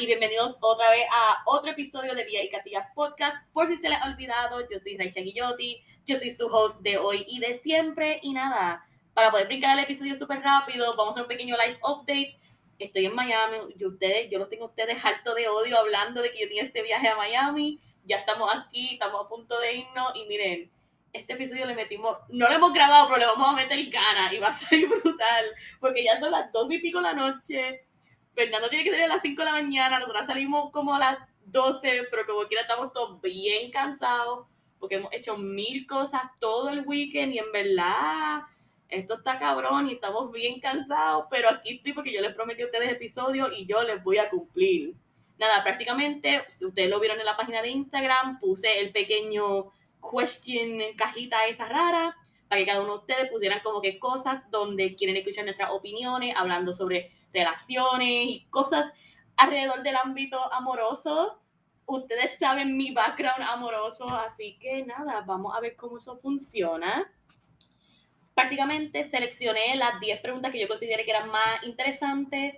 Y bienvenidos otra vez a otro episodio de Vía y Castillas Podcast. Por si se les ha olvidado, yo soy Raicha Guillotti, yo soy su host de hoy y de siempre. Y nada, para poder brincar el episodio súper rápido, vamos a hacer un pequeño live update. Estoy en Miami, yo, ustedes, yo los tengo a ustedes harto de odio hablando de que yo tenía este viaje a Miami. Ya estamos aquí, estamos a punto de irnos y miren, este episodio le metimos, no lo hemos grabado, pero le vamos a meter ganas y va a ser brutal, porque ya son las dos y pico de la noche, Fernando tiene que salir a las 5 de la mañana, nosotros salimos como a las 12, pero como quiera estamos todos bien cansados, porque hemos hecho mil cosas todo el weekend y en verdad esto está cabrón y estamos bien cansados, pero aquí estoy porque yo les prometí a ustedes episodios y yo les voy a cumplir. Nada, prácticamente, ustedes lo vieron en la página de Instagram, puse el pequeño question cajita esa rara para que cada uno de ustedes pusieran como que cosas donde quieren escuchar nuestras opiniones, hablando sobre relaciones y cosas alrededor del ámbito amoroso. Ustedes saben mi background amoroso, así que nada, vamos a ver cómo eso funciona. Prácticamente seleccioné las 10 preguntas que yo consideré que eran más interesantes.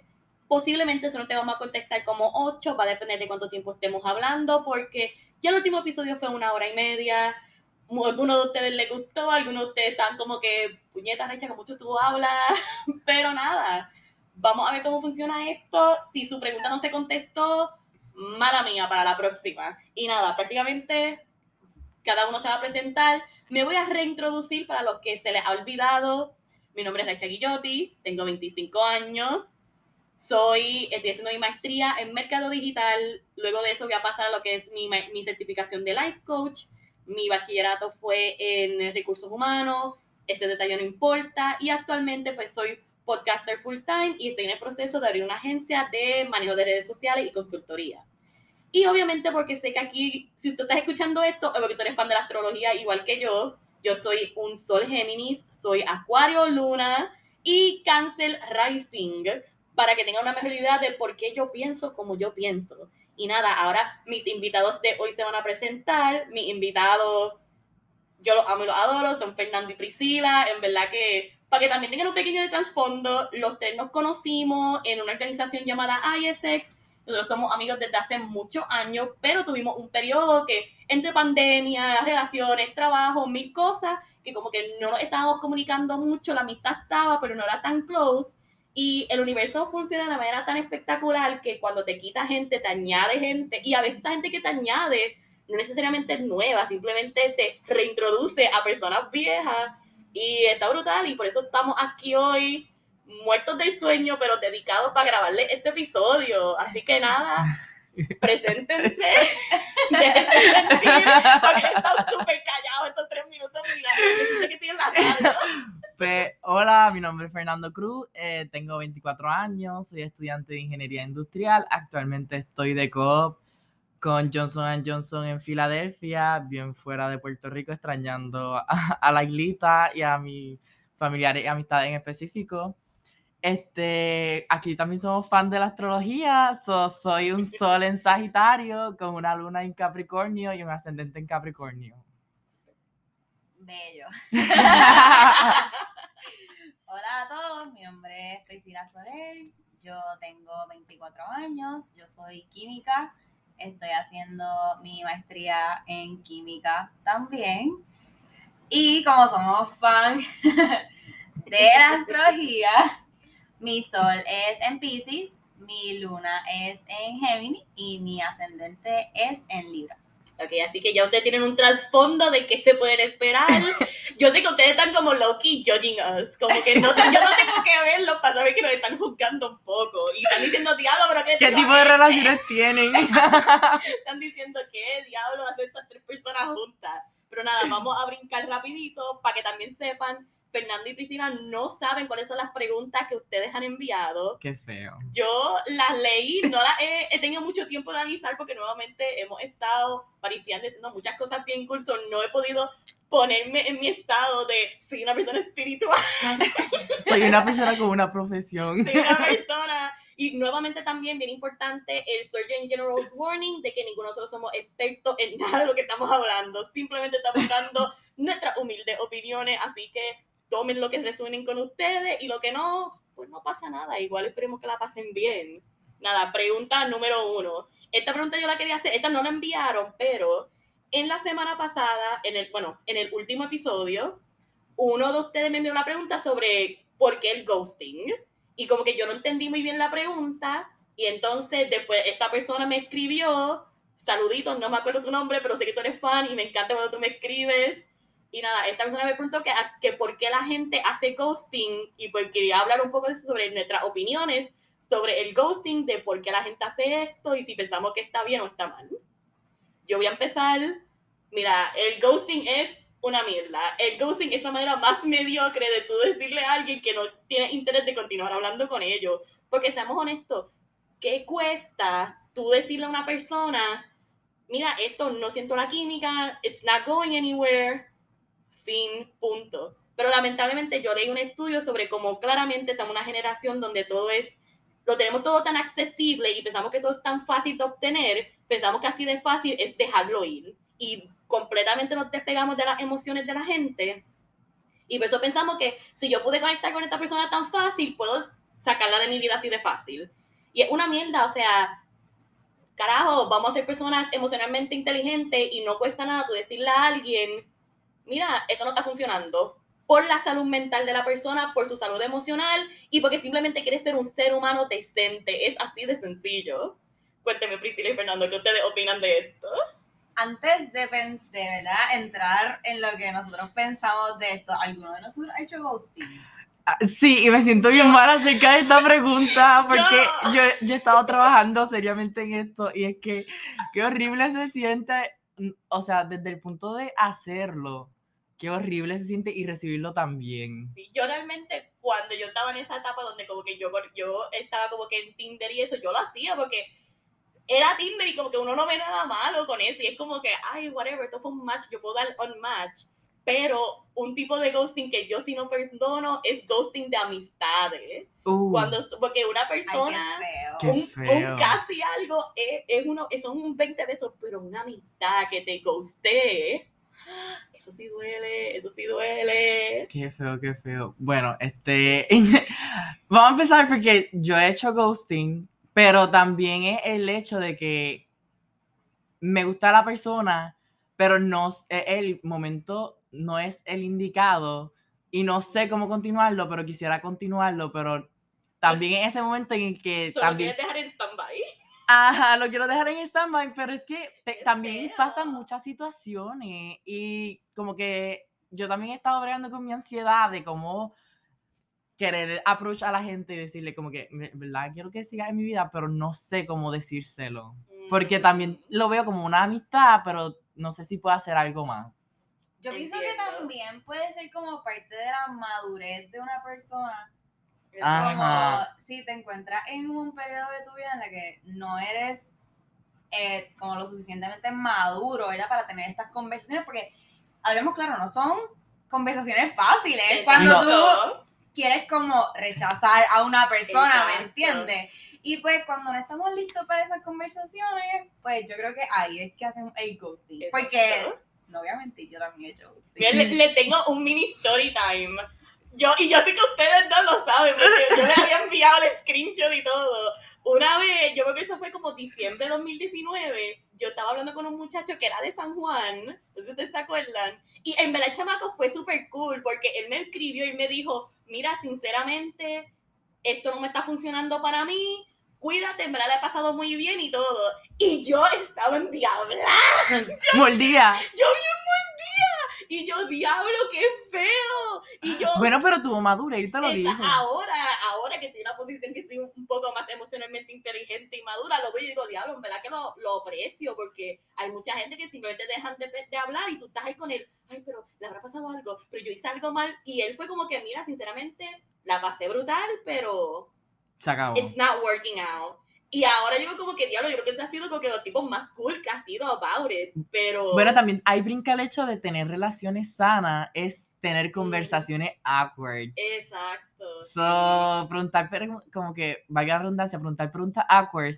Posiblemente eso no te vamos a contestar como 8, va a depender de cuánto tiempo estemos hablando, porque ya el último episodio fue una hora y media. Algunos de ustedes les gustó, algunos de ustedes están como que, puñetas, Recha, que mucho tú hablas. Pero nada, vamos a ver cómo funciona esto. Si su pregunta no se contestó, mala mía para la próxima. Y nada, prácticamente cada uno se va a presentar. Me voy a reintroducir para los que se les ha olvidado. Mi nombre es Recha Guillotti, tengo 25 años soy, estoy haciendo mi maestría en mercado digital, luego de eso voy a pasar a lo que es mi, mi certificación de life coach, mi bachillerato fue en recursos humanos, ese detalle no importa, y actualmente pues soy podcaster full time y estoy en el proceso de abrir una agencia de manejo de redes sociales y consultoría. Y obviamente porque sé que aquí, si tú estás escuchando esto, es porque tú eres fan de la astrología igual que yo, yo soy un sol Géminis, soy Acuario Luna y Cáncer Rising, para que tengan una mejor idea de por qué yo pienso como yo pienso. Y nada, ahora mis invitados de hoy se van a presentar. Mis invitados, yo los amo y los adoro, son Fernando y Priscila. En verdad que, para que también tengan un pequeño de trasfondo, los tres nos conocimos en una organización llamada ISEC. Nosotros somos amigos desde hace muchos años, pero tuvimos un periodo que entre pandemia, relaciones, trabajo, mil cosas, que como que no nos estábamos comunicando mucho, la amistad estaba, pero no era tan close. Y el universo funciona de una manera tan espectacular que cuando te quita gente, te añade gente. Y a veces esa gente que te añade no necesariamente es nueva, simplemente te reintroduce a personas viejas. Y está brutal. Y por eso estamos aquí hoy, muertos del sueño, pero dedicados para grabarle este episodio. Así que nada. Preséntense, sentir, porque he estado súper callado estos tres minutos mirando, que la hola, mi nombre es Fernando Cruz, eh, tengo 24 años, soy estudiante de Ingeniería Industrial, actualmente estoy de coop con Johnson Johnson en Filadelfia, bien fuera de Puerto Rico, extrañando a, la islita y a mi familiares y amistades en específico. Este, aquí también somos fan de la astrología, soy un sol en Sagitario con una luna en Capricornio y un ascendente en Capricornio. Bello. Hola a todos, mi nombre es Priscila Soler, yo tengo 24 años, yo soy química, estoy haciendo mi maestría en química también. Y como somos fan de la astrología, mi sol es en Pisces, mi luna es en Géminis y mi ascendente es en Libra. Ok, así que ya ustedes tienen un trasfondo de qué se pueden esperar. Yo sé que ustedes están como Loki judging us, como que no, yo no tengo que verlo para saber que nos están juzgando un poco. Y están diciendo, diablo, pero ¿qué, ¿Qué tipo de relaciones tienen? están diciendo, ¿qué diablo hacen estas tres personas juntas? Pero nada, vamos a brincar rapidito para que también sepan Fernando y Priscila no saben cuáles son las preguntas que ustedes han enviado. Qué feo. Yo las leí, no las he, he tenido mucho tiempo de analizar porque nuevamente hemos estado pariciando haciendo muchas cosas bien cool, so no he podido ponerme en mi estado de soy una persona espiritual, Soy una persona con una profesión. soy una persona. Y nuevamente también, bien importante, el Surgeon General's Warning de que ninguno de nosotros somos expertos en nada de lo que estamos hablando. Simplemente estamos dando nuestras humildes opiniones, así que tomen lo que resuenen con ustedes y lo que no, pues no pasa nada. Igual esperemos que la pasen bien. Nada, pregunta número uno. Esta pregunta yo la quería hacer, esta no la enviaron, pero en la semana pasada, en el, bueno, en el último episodio, uno de ustedes me envió una pregunta sobre por qué el ghosting. Y como que yo no entendí muy bien la pregunta. Y entonces después esta persona me escribió, saluditos, no me acuerdo tu nombre, pero sé que tú eres fan y me encanta cuando tú me escribes. Y nada, esta persona me preguntó que, que por qué la gente hace ghosting y pues quería hablar un poco sobre nuestras opiniones sobre el ghosting, de por qué la gente hace esto y si pensamos que está bien o está mal. Yo voy a empezar. Mira, el ghosting es una mierda. El ghosting es la manera más mediocre de tú decirle a alguien que no tiene interés de continuar hablando con ellos. Porque seamos honestos, ¿qué cuesta tú decirle a una persona, mira, esto no siento la química, it's not going anywhere, fin, punto. Pero lamentablemente yo leí un estudio sobre cómo claramente estamos en una generación donde todo es, lo tenemos todo tan accesible y pensamos que todo es tan fácil de obtener, pensamos que así de fácil es dejarlo ir. Y completamente nos despegamos de las emociones de la gente. Y por eso pensamos que si yo pude conectar con esta persona tan fácil, puedo sacarla de mi vida así de fácil. Y es una mierda, o sea, carajo, vamos a ser personas emocionalmente inteligentes y no cuesta nada tú decirle a alguien, mira, esto no está funcionando. Por la salud mental de la persona, por su salud emocional y porque simplemente quieres ser un ser humano decente. Es así de sencillo. Cuénteme, Priscila y Fernando, ¿qué ustedes opinan de esto? Antes de, pen- de verdad entrar en lo que nosotros pensamos de esto, ¿alguno de nosotros ha hecho ghosting? Ah, Sí, y me siento bien mal acerca de esta pregunta porque yo, yo he estado trabajando seriamente en esto y es que qué horrible se siente, mm, o sea, desde el punto de hacerlo, qué horrible se siente y recibirlo también. Sí, yo realmente cuando yo estaba en esa etapa donde como que yo, yo estaba como que en Tinder y eso, yo lo hacía porque era Tinder y como que uno no ve nada malo con eso y es como que, ay, whatever, esto fue un match, yo puedo dar un match. Pero un tipo de ghosting que yo sí no perdono es ghosting de amistades. Uh, Cuando, porque una Ay, persona, feo. un, feo. un casi algo, es, es uno, son un 20 besos, pero una amistad que te ghostee, eso sí duele, eso sí duele. Qué feo, qué feo. Bueno, este. Vamos a empezar porque yo he hecho ghosting, pero también es el hecho de que me gusta la persona, pero no es el momento, no es el indicado y no sé cómo continuarlo, pero quisiera continuarlo, pero también en ese momento en el que Solo también. quieres dejar en stand-by. Ajá, lo quiero dejar en stand-by, pero es que te- también feo. pasan muchas situaciones y como que yo también he estado bregando con mi ansiedad de cómo querer approach a la gente y decirle como que, "Me- ¿verdad? Quiero que siga en mi vida, pero no sé cómo decírselo. Porque también lo veo como una amistad, pero no sé si puedo hacer algo más. Yo pienso que también puede ser como parte de la madurez de una persona. Ajá. Como si te encuentras en un periodo de tu vida en el que no eres eh, como lo suficientemente maduro, ¿verdad? Para tener estas conversaciones, porque hablemos claro, no son conversaciones fáciles. Cuando No. tú Exacto. quieres como rechazar a una persona, ¿me Exacto. entiendes? Y pues cuando no estamos listos para esas conversaciones, pues yo creo que ahí es que hacen el ghosting. Porque, Exacto. no voy a mentir, yo también he hecho ghosting. Le, le tengo un mini story time. Yo, y yo sé que ustedes no lo saben, porque yo les había enviado el screenshot y todo. Una vez, yo creo que eso fue como diciembre de 2019, yo estaba hablando con un muchacho que era de San Juan, no sé si ustedes se acuerdan, y en verdad chamaco fue súper cool, porque él me escribió y me dijo, mira, sinceramente, esto no me está funcionando para mí, cuídate, verdad la he pasado muy bien y todo. Y yo estaba en diabla. Mordía. Yo bien mordida. Y yo, diablo, qué feo. Y yo, Bueno, pero tuvo madurez y te lo dijo. ahora, ahora que estoy en una posición que estoy un un poco más emocionalmente inteligente y madura, lo veo y digo, diablo, en verdad que lo, lo aprecio, porque hay mucha gente que simplemente dejan de, de hablar y tú estás ahí con él, ay, pero le habrá pasado algo, pero yo hice algo mal, y él fue como que, mira, sinceramente, la pasé brutal, pero Se acabó. it's not working out. Y ahora yo como que, diablo, yo creo que ese ha sido como que los tipos más cool que ha sido about it, pero... Bueno, también hay brinca el hecho de tener relaciones sanas, es tener conversaciones awkward. Exacto. sí. So, preguntar, pero como que, valga la redundancia, preguntar preguntas awkward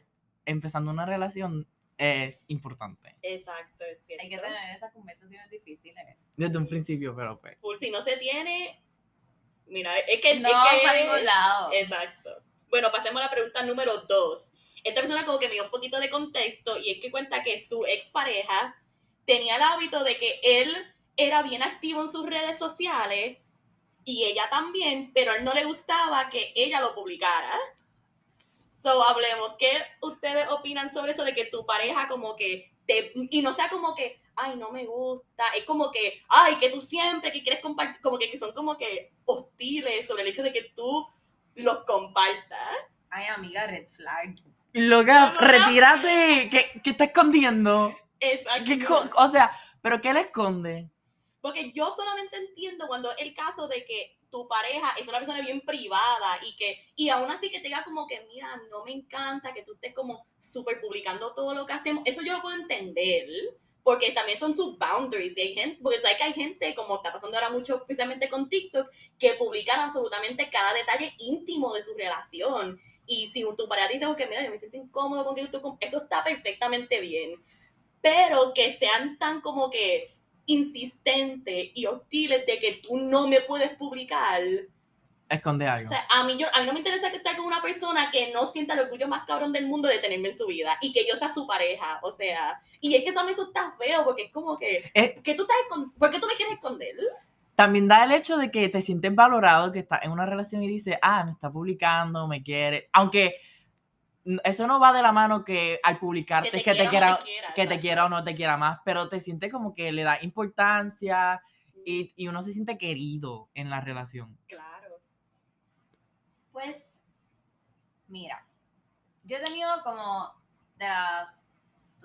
empezando una relación es importante. Exacto, es cierto. Hay que tener esas conversaciones difíciles. Desde un principio, pero pues. Si no se tiene, mira, es que... No, es que, para ningún lado. Exacto. Bueno, pasemos a la pregunta número dos. Esta persona como que me dio un poquito de contexto y es que cuenta que su expareja tenía el hábito de que él era bien activo en sus redes sociales y ella también, pero él no le gustaba que ella lo publicara. So, hablemos, ¿qué ustedes opinan sobre eso de que tu pareja como que te, y no sea como que, ay, no me gusta, es como que, ay, que tú siempre que quieres compartir, como que, que son como que hostiles sobre el hecho de que tú los compartas. Ay, amiga, red flag. Loca, No, no. retírate. ¿Qué, qué está escondiendo? Exacto. ¿Qué co- o sea, ¿pero qué le esconde? Porque yo solamente entiendo cuando el caso de que tu pareja es una persona bien privada y que, y aún así que te diga como que, mira, no me encanta que tú estés como súper publicando todo lo que hacemos, eso yo lo puedo entender, porque también son sus boundaries, y hay gente, porque sabes que hay gente, como está pasando ahora mucho, especialmente con TikTok, que publican absolutamente cada detalle íntimo de su relación, y si tu pareja dice, que mira, yo me siento incómodo contigo, tú com-", eso está perfectamente bien, pero que sean tan como que insistentes y hostiles de que tú no me puedes publicar. Esconde algo. O sea, a mí, yo, a mí no me interesa que estar con una persona que no sienta el orgullo más cabrón del mundo de tenerme en su vida y que yo sea su pareja. O sea, y es que también eso está feo porque es como que, que tú estás ¿por qué tú me quieres esconder? También da el hecho de que te sientes valorado, que estás en una relación y dices, ah, me está publicando, me quiere. Aunque eso no va de la mano que al publicarte es que te quiera, o no te quiera, que te quiera o no te quiera más, pero te sientes como que le da importancia y, y uno se siente querido en la relación. Claro. Pues, mira, yo he tenido como de, la,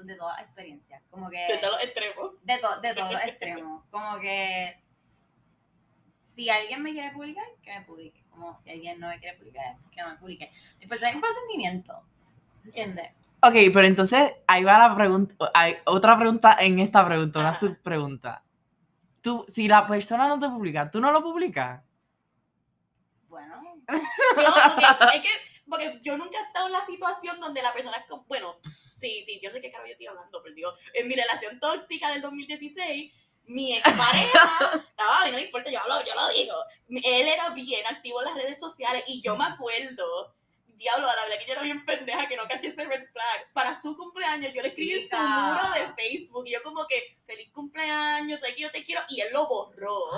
de todas las experiencias, como que De todos los extremos. de, to- de todos los extremos, como que si alguien me quiere publicar, que me publique, como si alguien no me quiere publicar, que no me publique. Lo importante es el sentimiento, ¿entiendes? Ok, pero entonces ahí va la pregunta, hay otra pregunta en esta pregunta, una Ajá. subpregunta. Tú, si la persona no te publica, ¿tú no lo publicas? Bueno, Yo, porque, es que, porque yo nunca he estado en la situación donde la persona es como, bueno, sí, sí, yo sé qué carajo yo estoy hablando, pero digo, en mi relación tóxica del 2016, mi expareja, no, a mí no me importa, yo lo digo, él era bien activo en las redes sociales y yo me acuerdo, diablo, a la verdad que yo era bien pendeja, que no caché ese red flag, para su cumpleaños yo le escribí en su muro de Facebook y yo como que, feliz cumpleaños, sé que yo te quiero, y él lo borró.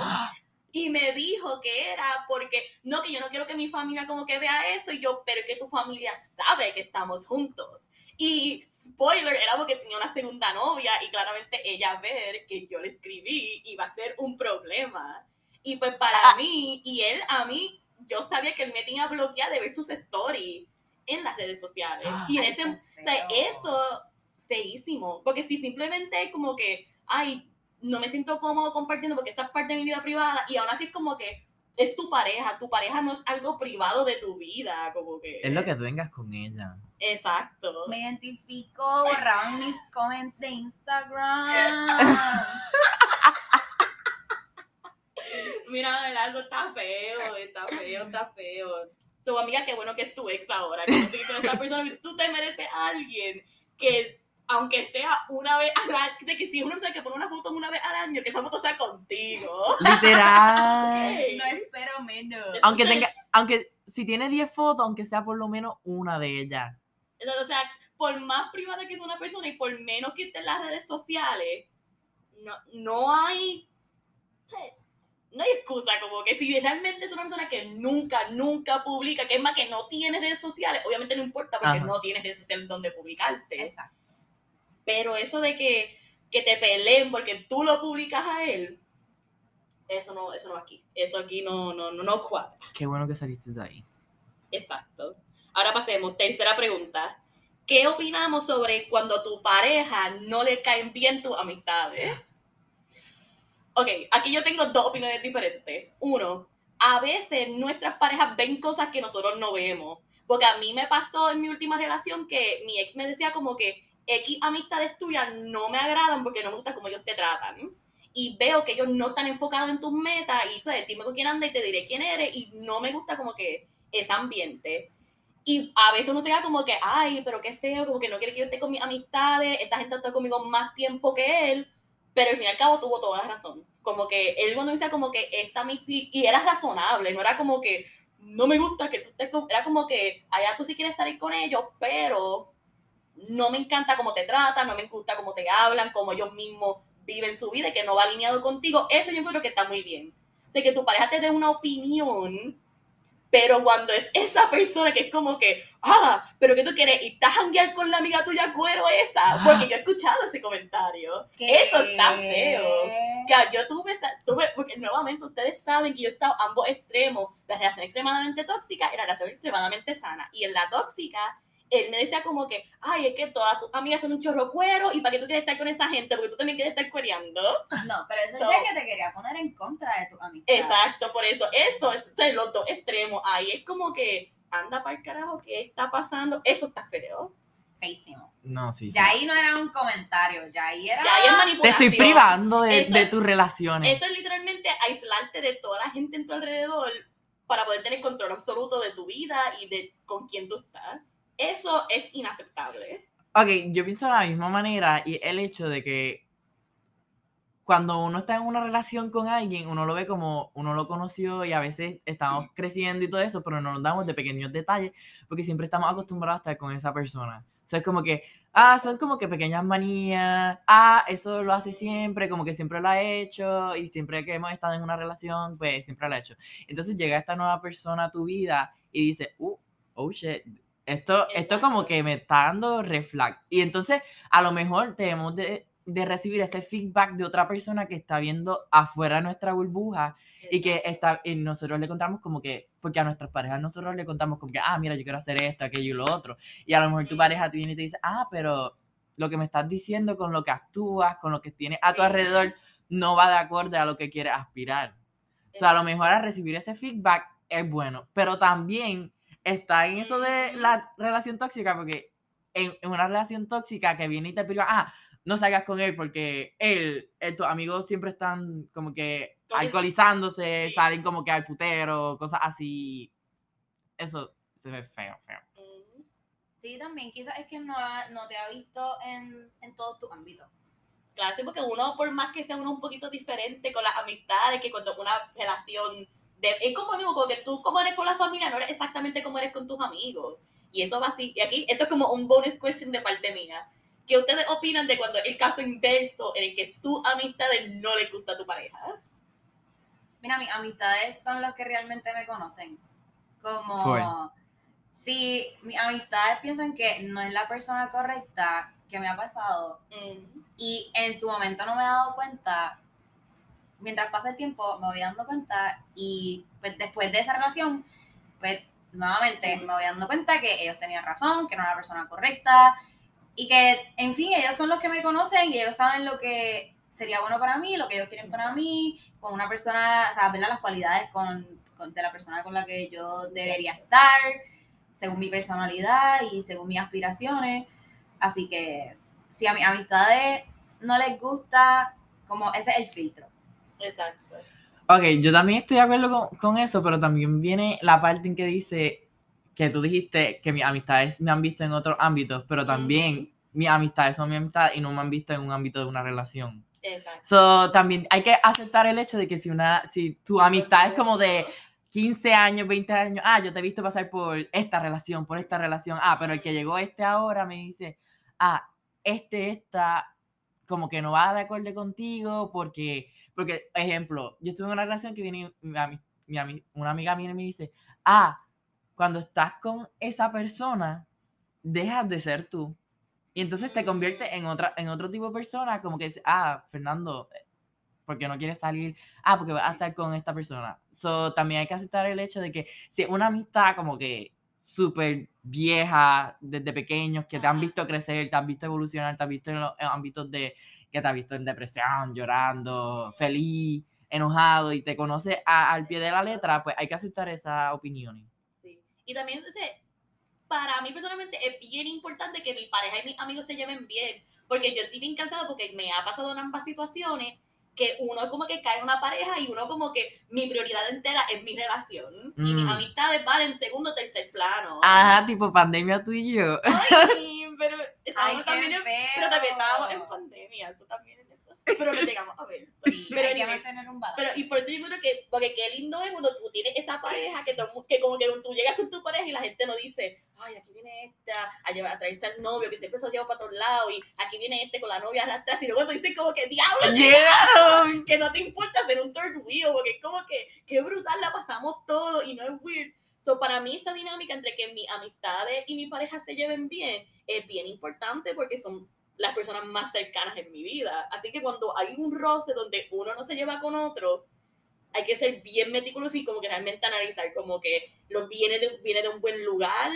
Y me dijo que era porque, no, que yo no quiero que mi familia como que vea eso. Y yo, pero es que tu familia sabe que estamos juntos. Y spoiler, era porque tenía una segunda novia y claramente ella ver que yo le escribí iba a ser un problema. Y pues para mí, y él a mí, yo sabía que él me tenía bloqueada de ver sus stories en las redes sociales. Y en ese, o sea, eso, feísimo. Porque si simplemente como que, ay, no me siento cómodo compartiendo porque esa es parte de mi vida privada y aún así es como que es tu pareja, tu pareja no es algo privado de tu vida, como que... Es lo que tengas con ella. Exacto. me identifico, borraban mis comments de Instagram. Mira, eso está feo, está feo, está feo. So, amiga, qué bueno que es tu ex ahora, que no persona, tú te mereces a alguien que, aunque sea una vez al año, de que si es una persona que pone una foto una vez al año, que esa foto sea contigo. Literal. No espero menos. Aunque tenga, aunque si tiene 10 fotos, aunque sea por lo menos una de ellas. O sea, por más privada que sea una persona y por menos que esté en las redes sociales, no, no hay. No hay excusa, como que si realmente es una persona que nunca, nunca publica, que es más que no tiene redes sociales, obviamente no importa porque Ajá. no tienes redes sociales donde publicarte. Exacto. Pero eso de que, que te peleen porque tú lo publicas a él, eso no, eso no va aquí. Eso aquí no, no, no, no cuadra. Qué bueno que saliste de ahí. Exacto. Ahora pasemos, tercera pregunta. ¿Qué opinamos sobre cuando tu pareja no le caen bien tus amistades? Ok, aquí yo tengo dos opiniones diferentes. Uno, a veces nuestras parejas ven cosas que nosotros no vemos. Porque a mí me pasó en mi última relación que mi ex me decía como que X amistades tuyas no me agradan porque no me gusta cómo ellos te tratan. Y veo que ellos no están enfocados en tus metas y tú dime con quién anda y te diré quién eres y no me gusta como que ese ambiente. Y a veces uno se queda como que, ay, pero qué feo, como que no quiere que yo esté con mis amistades, esta gente está conmigo más tiempo que él, pero al fin y al cabo tuvo toda la razón. Como que él cuando me decía como que esta amistad, y era razonable, no era como que, no me gusta que tú estés con, era como que, allá tú sí quieres salir con ellos, pero no me encanta cómo te tratan, no me gusta cómo te hablan, cómo ellos mismos viven su vida y que no va alineado contigo, eso yo creo que está muy bien. O sea, que tu pareja te dé una opinión pero cuando es esa persona que es como que, ah, pero que tú quieres y estás a janguear con la amiga tuya cuero esa, porque yo he escuchado ese comentario. Eso está feo. Que yo tuve, tuve, porque nuevamente ustedes saben que yo he estado ambos extremos, la relación extremadamente tóxica y la relación extremadamente sana. Y en la tóxica, él me decía como que, ay, es que todas tus amigas son un chorro cuero y para qué tú quieres estar con esa gente, porque tú también quieres estar cuereando. No, pero eso es ya que te quería poner en contra de tu amistad. Exacto, por eso, eso es, los dos extremos. Ahí es como que, anda para el carajo, ¿qué está pasando? Eso está feo. Feísimo. No, sí. Ya ahí no era un comentario, ya ahí era. Ya ahí es manipulación. Te estoy privando de, de tus relaciones. Eso es literalmente aislarte de toda la gente en tu alrededor para poder tener control absoluto de tu vida y de con quién tú estás. Eso es inaceptable. Ok, yo pienso de la misma manera y el hecho de que cuando uno está en una relación con alguien, uno lo ve como uno lo conoció y a veces estamos creciendo y todo eso, pero no nos damos de pequeños detalles porque siempre estamos acostumbrados a estar con esa persona. O sea, es como que, ah, son como que pequeñas manías, ah, eso lo hace siempre, como que siempre lo ha hecho y siempre que hemos estado en una relación, pues siempre lo ha hecho. Entonces llega esta nueva persona a tu vida y dice, uh, oh shit, esto, esto como que me está dando reflag. Y entonces, a lo mejor tenemos de, de, recibir ese feedback de otra persona que está viendo afuera nuestra burbuja y que está, y nosotros le contamos como que, porque a nuestras parejas nosotros le contamos como que, ah, mira, yo quiero hacer esto, aquello y lo otro. Y a lo mejor tu pareja te viene y te dice, ah, pero lo que me estás diciendo con lo que actúas, con lo que tienes a tu alrededor, no va de acuerdo a lo que quieres aspirar. O sea, a lo mejor a recibir ese feedback es bueno, pero también está en eso de la relación tóxica, porque en, una relación tóxica que viene y te priva, ah, no salgas con él porque él, él tus amigos siempre están como que alcoholizándose, salen como que al putero, cosas así. Eso se ve feo, feo. Sí, también quizás es que no, no te ha visto en, en todos tus ámbitos. Claro, sí, porque uno, por más que sea uno un poquito diferente con las amistades, que cuando una relación es como mismo, porque tú como eres con la familia no eres exactamente como eres con tus amigos. Y eso va así, y aquí esto es como un bonus question de parte mía. ¿Qué ustedes opinan de cuando el caso inverso en el que sus amistades no les gusta a tu pareja? Mira, mis amistades son los que realmente me conocen. Como si mis amistades piensan que no es la persona correcta que me ha pasado mm. y en su momento no me he dado cuenta, mientras pasa el tiempo me voy dando cuenta y pues, después de esa relación, pues nuevamente me voy dando cuenta que ellos tenían razón, que no era la persona correcta y que, en fin, ellos son los que me conocen y ellos saben lo que sería bueno para mí, lo que ellos quieren para mí, con una persona, o sea, ver las cualidades con, de la persona con la que yo debería estar, según mi personalidad y según mis aspiraciones. Así que si a mis amistades no les gusta, como ese es el filtro. Exacto. Ok, yo también estoy de acuerdo con, eso, pero también viene la parte en que dice que tú dijiste que mis amistades me han visto en otros ámbitos, pero también mis amistades son mi amistad y no me han visto en un ámbito de una relación. Exacto. So, también hay que aceptar el hecho de que si, una, si tu amistad es como de 15 años, 20 años, ah, yo te he visto pasar por esta relación, por esta relación, ah, pero el que llegó este ahora me dice, ah, este está como que no va de acuerdo contigo porque, porque, ejemplo, yo estuve en una relación que viene mi, mi, una amiga viene y me dice, ah, cuando estás con esa persona, dejas de ser tú. Y entonces te conviertes en, otra, en otro tipo de persona, como que dice, ah, Fernando, eh, porque no quieres salir, ah, porque vas a estar con esta persona. So, también hay que aceptar el hecho de que si una amistad como que súper viejas desde pequeños, que te han visto crecer, te han visto evolucionar, te han visto en los ámbitos de que te has visto en depresión, llorando, feliz, enojado y te conoce a- al pie de la letra, pues hay que aceptar esas opiniones. Sí. Y también, para mí personalmente es bien importante que mi pareja y mis amigos se lleven bien, porque yo estoy bien cansada porque me ha pasado en ambas situaciones que uno como que cae en una pareja y uno como que mi prioridad entera es mi relación y mis Mm. amistades van en segundo o tercer plano. Ajá, tipo pandemia tú y yo. Ay, pero Ay, estábamos qué también en, pero también estábamos en pandemia, eso también. Pero lo llegamos a ver. Sí, Pero hay que mantener un balance. Pero, y por eso yo creo que, porque qué lindo es cuando tú tienes esa pareja que, todo mu- que como que tú llegas con tu pareja y la gente no dice, ay, aquí viene esta a, llevar, a traerse al novio, que siempre se lo lleva para todos lados, y aquí viene este con la novia arrastrada, sino cuando dices como que, diablo, Llegaron. que no te importa hacer un third wheel, porque es como que, qué brutal la pasamos todo y no es weird. So, para mí esta dinámica entre que mis amistades y mi pareja se lleven bien es bien importante porque son las personas más cercanas en mi vida. Así que cuando hay un roce donde uno no se lleva con otro, hay que ser bien meticuloso y como que realmente analizar como que lo viene de, viene de un buen lugar,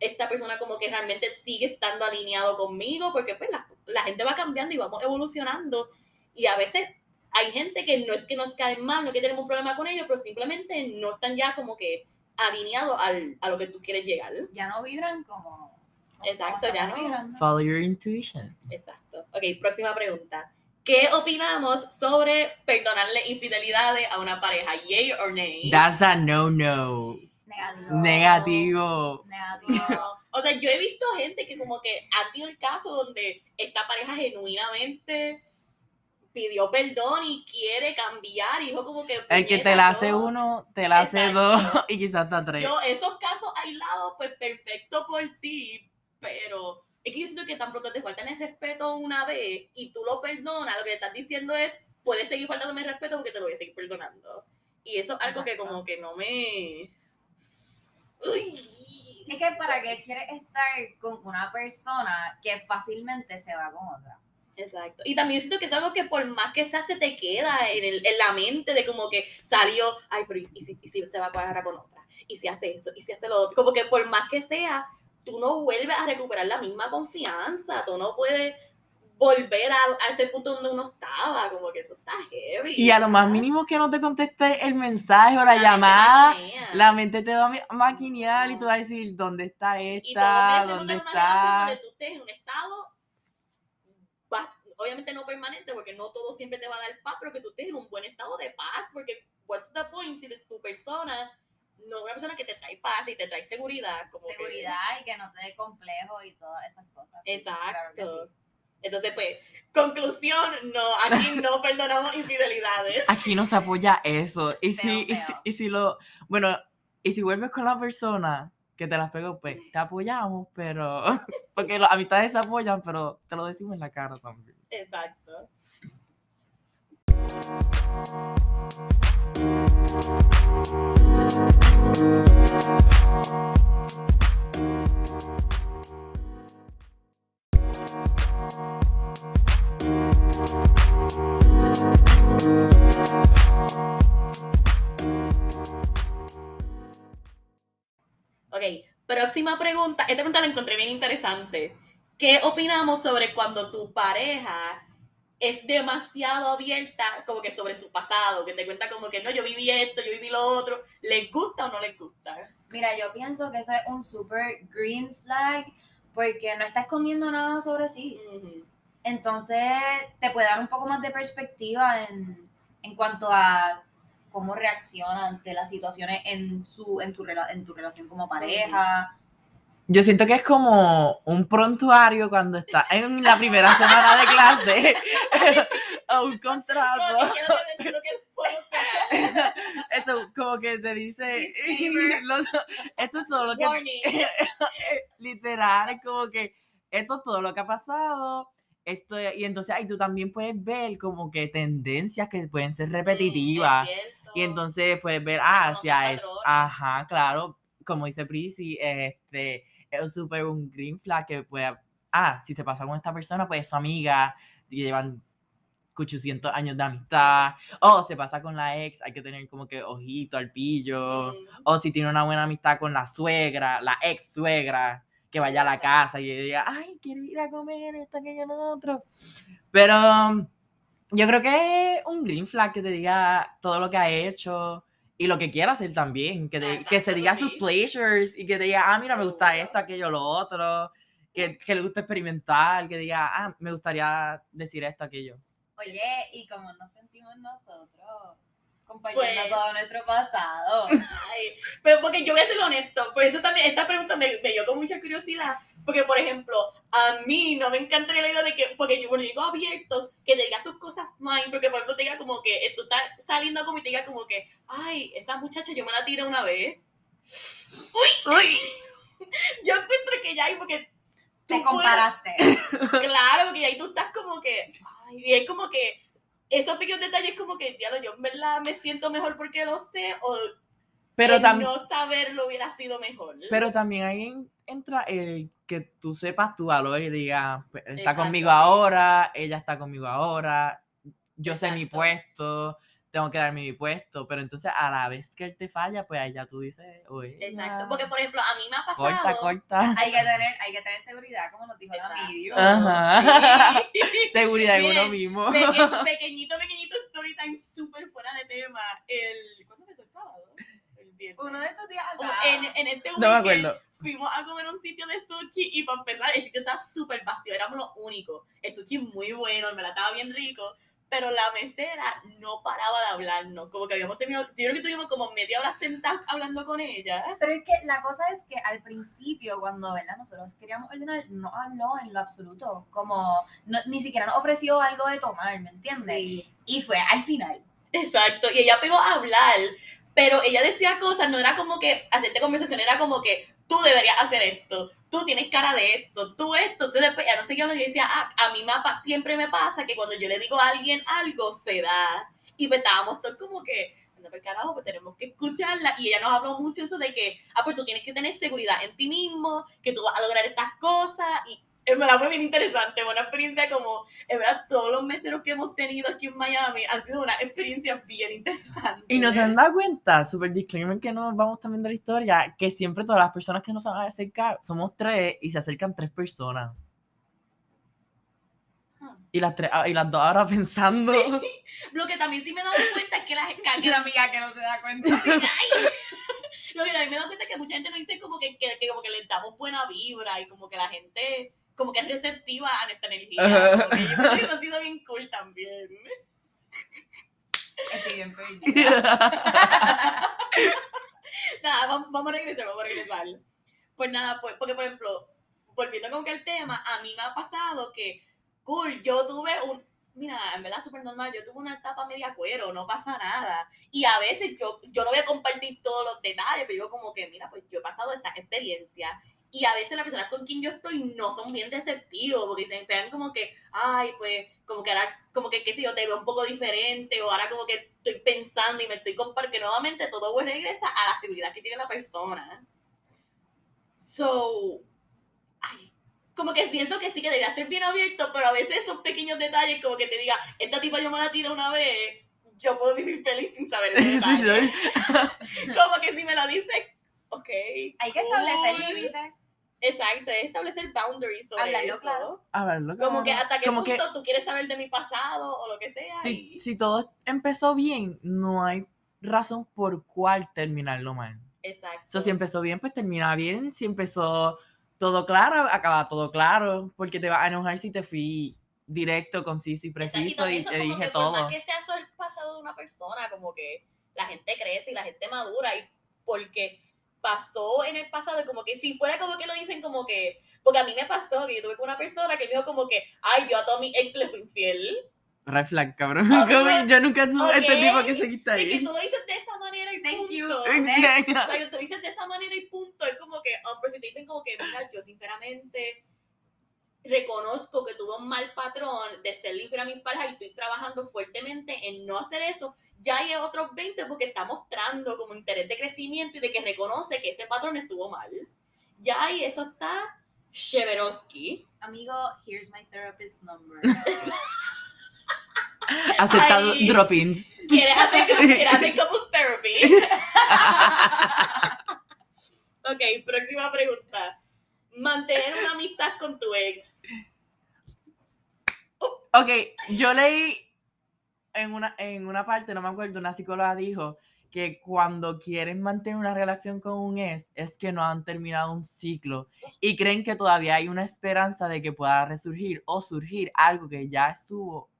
esta persona como que realmente sigue estando alineado conmigo, porque pues la, gente va cambiando y vamos evolucionando. Y a veces hay gente que no es que nos caen mal, no es que tenemos un problema con ellos, pero simplemente no están ya como que alineados al, a lo que tú quieres llegar. Ya no vibran como. Exacto, ya no. Follow your intuition. Exacto. Ok, próxima pregunta. ¿Qué opinamos sobre perdonarle infidelidades a una pareja? ¿Yay or nay? That's a no no. Negativo. Negativo. Negativo. O sea, yo he visto gente que como que ha tenido el caso donde esta pareja genuinamente pidió perdón y quiere cambiar y dijo como que... El que te "Puñeta, la hace yo- uno, te la hace Exacto. dos y quizás hasta tres. Yo, esos casos aislados, pues perfecto por ti, pero es que yo siento que tan pronto te faltan el respeto una vez y tú lo perdonas, lo que le estás diciendo es, puedes seguir faltándome el respeto porque te lo voy a seguir perdonando. Y eso es algo que Exacto. como que no me... Uy. Es que para qué quieres estar con una persona que fácilmente se va con otra. Exacto. Y también yo siento que es algo que por más que sea se te queda en, el, en la mente de como que salió, ay, pero ¿y, y si, y si se va a cuadrar con otra? ¿Y si hace eso? ¿Y si hace lo otro? Como que por más que sea, tú no vuelves a recuperar la misma confianza, tú no puedes volver a, a ese punto donde uno estaba, como que eso está heavy. Y a lo más mínimo que no te conteste el mensaje o la, llamada, la mente te va a ma- maquinear y tú vas a decir, ¿dónde está Y todo esta? ¿Dónde una está? donde tú estés en un estado, obviamente no permanente, porque no todo siempre te va a dar paz, pero que tú estés en un buen estado de paz, porque what's the point si tu persona no una persona que te trae paz y te trae seguridad. Como que- Seguridad y que no te dé complejo y todas esas cosas. Exacto. Claro que sí. Entonces, pues, conclusión, no, aquí no perdonamos infidelidades. Aquí no se apoya eso. Y Feo, si, y si, y si lo, bueno, y si vuelves con la persona que te las pegó, pues te apoyamos, pero, porque las amistades se apoyan, pero te lo decimos en la cara también. Exacto. Ok, próxima pregunta. Esta pregunta la encontré bien interesante. ¿Qué opinamos sobre cuando tu pareja es demasiado abierta como que sobre su pasado? Que te cuenta como que no, yo viví esto, yo viví lo otro. ¿Les gusta o no les gusta? Mira, yo pienso que eso es un super green flag porque no está escondiendo nada sobre sí. Entonces te puede dar un poco más de perspectiva en, en cuanto a cómo reacciona ante las situaciones en su, en su en tu relación como pareja. Yo siento que es como un prontuario cuando estás en la primera semana de clase o un contrato. Esto como que te dice, esto es todo lo que literal, es como que esto es todo lo que ha pasado. Esto, y entonces ahí tú también puedes ver como que tendencias que pueden ser repetitivas. Mm. Y entonces puedes ver, ah, hacia patrones. ajá, claro, como dice Prissy, este, es súper un green flag que puede, ah, si se pasa con esta persona, pues es su amiga, llevan 800 años de amistad. O se pasa con la ex, hay que tener como que ojito al pillo. Mm. O si tiene una buena amistad con la suegra, la ex suegra, que vaya a la casa y diga, ay, quiero ir a comer esto, aquello, lo otro. Pero yo creo que es un green flag que te diga todo lo que ha hecho y lo que quiera hacer también. Que, te- que se diga sus pleasures y que te diga, ah, mira, me gusta esto, aquello, lo otro. Que, que le gusta experimentar, que diga, ah, me gustaría decir esto, aquello. Oye, y como nos sentimos nosotros compartiendo Pues- todo nuestro pasado. Ay, pero porque yo voy a ser honesto, por eso también esta pregunta me, me dio con mucha curiosidad, porque por ejemplo, a mí no me encantaría la idea de que, porque yo, bueno, yo digo abiertos, que te diga sus cosas fine, porque por ejemplo te diga como que eh, tú estás saliendo como y te diga como que, ay, esa muchacha yo me la tiré una vez. Uy, uy. Yo encuentro que ya hay porque Te puedes- comparaste. Claro, porque ahí tú estás como que, ay, y es como que esos pequeños detalles como que, diablo, yo en verdad me siento mejor porque lo sé, o Pero también... no saberlo hubiera sido mejor. Pero también ahí en- entra el que tú sepas tu valor y digas, pues, está conmigo ahora, ella está conmigo ahora, yo sé mi puesto, tengo que darme mi puesto, pero entonces a la vez que él te falla, pues ahí ya tú dices, oye, Exacto, porque por ejemplo, a mí me ha pasado... corta, corta. Hay que tener, hay que tener seguridad, como nos dijo la Exacto. video. Ajá. Sí. Seguridad en uno mismo. Peque- pequeñito, pequeñito story time súper fuera de tema. El, ¿Cuándo fue el sábado? El viernes. Uno de estos días acá. en, en este No me weekend acuerdo. fuimos a comer un sitio de sushi y para empezar el sitio estaba súper vacío, éramos los únicos. El sushi muy bueno, me la estaba bien rico, pero la mesera no paraba de hablarnos, como que habíamos tenido, yo creo que tuvimos como media hora sentados hablando con ella. Pero es que la cosa es que al principio, cuando ¿verdad? nosotros queríamos ordenar, no habló en lo absoluto. Como no- ni siquiera nos ofreció algo de tomar, ¿me entiendes? Y fue al final. Exacto, y ella pegó a hablar, pero ella decía cosas, no era como que hacerte conversación, era como que tú deberías hacer esto, tú tienes cara de esto, tú esto, entonces después ya no sé qué hablar, y yo decía, ah, a mí me, pa- siempre me pasa que cuando yo le digo a alguien algo, se da, y pues estábamos todos como que, anda por carajo, pues tenemos que escucharla, y ella nos habló mucho eso de que, ah, pues tú tienes que tener seguridad en ti mismo, que tú vas a lograr estas cosas, y en verdad fue bien interesante, una experiencia como, en verdad, todos los meseros que hemos tenido aquí en Miami han sido una experiencia bien interesante. Y no te han dado cuenta, super disclaimer que nos vamos también de la historia, que siempre todas las personas que nos van a acercar, somos tres y se acercan tres personas. Y las tres, ah, y las dos ahora pensando. Lo que también sí me he dado cuenta es que la gente... Y una amiga que no se da cuenta. Lo que también me he dado cuenta es que mucha gente nos dice como que, que, que como que le damos buena vibra y como que la gente como que es receptiva a nuestra energía. Ajá. Como que yo creo que eso ha sido bien cool también. Estoy bien perdida. Nada, vamos, vamos a regresar, vamos a regresar. Pues nada, pues, porque por ejemplo, volviendo como que al tema, a mí me ha pasado que, cool, yo tuve un, mira, en verdad súper normal, yo tuve una etapa media cuero, no pasa nada. Y a veces yo, yo no voy a compartir todos los detalles, pero digo como que, mira, pues yo he pasado esta experiencia. Y a veces las personas con quien yo estoy no son bien receptivos, porque se pegan como que, ay, pues, como que ahora, como que, qué sé yo, te veo un poco diferente, o ahora como que estoy pensando y me estoy comparando, que nuevamente todo regresa a la seguridad que tiene la persona. So, ay, como que siento que sí que debería ser bien abierto, pero a veces esos pequeños detalles, como que te diga, esta tipa yo me la tiro una vez, yo puedo vivir feliz sin saber ese Sí, sí. Como que si me lo dice, ok. Hay que establecer límites. Exacto, es establecer boundaries sobre Hablarlo eso. claro. Hablarlo Como que claro. hasta qué Como punto que tú quieres saber de mi pasado o lo que sea. si, y- si todo empezó bien, no hay razón por cuál terminarlo mal. Exacto. So, si empezó bien, pues termina bien. Si empezó todo claro, acaba todo claro. Porque te vas a enojar si te fui directo, conciso y preciso y te dije que Por todo. más que sea eso el pasado de una persona, como que la gente crece y la gente madura y porque pasó en el pasado, como que si fuera como que lo dicen como que, porque a mí me pasó que yo tuve con una persona que me dijo como que, ay, yo a todo mi ex le fui infiel. Red flag, cabrón. Ok. Como yo nunca tuve este Ok. tipo que seguiste Y que ahí. tú lo dices de esa manera y Thank punto. you. O sea, que tú lo dices de esa manera y punto. Es como que, um, pero si te dicen como que, mira, yo sinceramente reconozco que tuve un mal patrón de ser infiel a mis parejas y estoy trabajando fuertemente en no hacer eso, ya hay otros 20 porque está mostrando como interés de crecimiento y de que reconoce que ese patrón estuvo mal. Ya ahí eso está Cheverowski. Amigo, here's my therapist number. Aceptado Ay. drop-ins. ¿Quieres hacer, ¿Quieres hacer couples therapy? ok, próxima pregunta. Mantener una amistad con tu ex. Ok, yo leí en una, en una parte, no me acuerdo, una psicóloga dijo que cuando quieren mantener una relación con un ex es que no han terminado un ciclo y creen que todavía hay una esperanza de que pueda resurgir o surgir algo que ya estuvo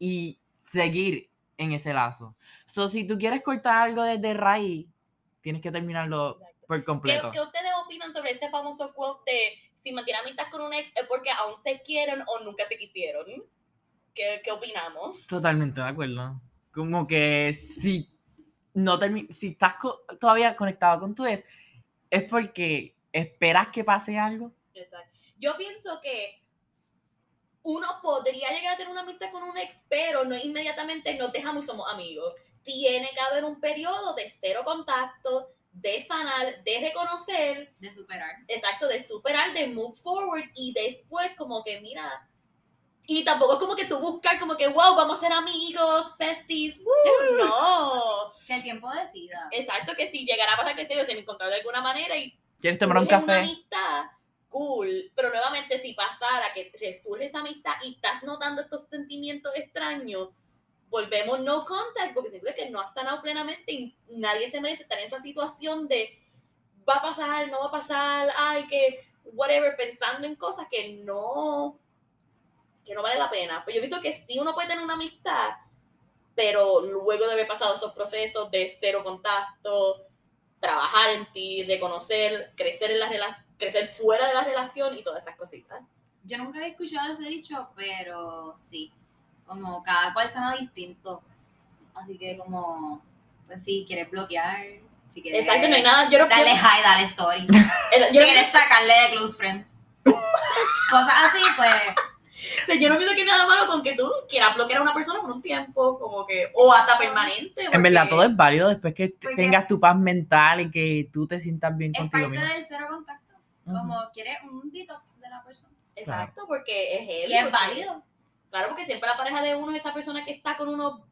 y seguir en ese lazo. So, si tú quieres cortar algo desde raíz, tienes que terminarlo por ¿Qué, completo. qué ustedes opinan sobre ese famoso quote de si mantiene amistad con un ex es porque aún se quieren o nunca se quisieron? ¿Qué, qué opinamos? Totalmente de acuerdo. Como que si no si estás co- todavía conectado con tu ex, es porque esperas que pase algo. Exacto. Yo pienso que uno podría llegar a tener una amistad con un ex, pero no inmediatamente nos dejamos y somos amigos. Tiene que haber un periodo de cero contacto, de sanar, de reconocer, De superar. exacto, de superar, de move forward y después como que mira. Y tampoco es como que tú buscar como que, wow, vamos a ser amigos, besties, woo, no. Que el tiempo decida. Exacto, que si llegara a pasar que se han encontrado de alguna manera y ¿Quieres tomar un surge una café? amistad, cool. Pero nuevamente, si pasara que resurge esa amistad y estás notando estos sentimientos extraños, volvemos no contact, porque significa que no has sanado plenamente y nadie se merece estar en esa situación de va a pasar, no va a pasar, ay, que whatever, pensando en cosas que no, que no vale la pena. Pues yo pienso que sí uno puede tener una amistad, pero luego de haber pasado esos procesos de cero contacto, trabajar en ti, reconocer, crecer en la crecer fuera de la relación y todas esas cositas. Yo nunca había escuchado ese dicho, pero sí. Como cada cual suena distinto. Así que como, pues si quieres bloquear, si quieres Exacto, no hay nada, yo no darle pienso- high, dale story. Si quieres sacarle de close friends. Cosas así, pues, o sea, yo no pienso que hay nada malo con que tú quieras bloquear a una persona por un tiempo, como que, o hasta permanente. En verdad, porque- todo es válido después que te- Porque- tengas tu paz mental y que tú te sientas bien es contigo parte mismo. del cero contacto. Como quieres un detox de la persona. Exacto, porque es heavy, Y es porque- válido. Claro, porque siempre la pareja de uno es esa persona que está con uno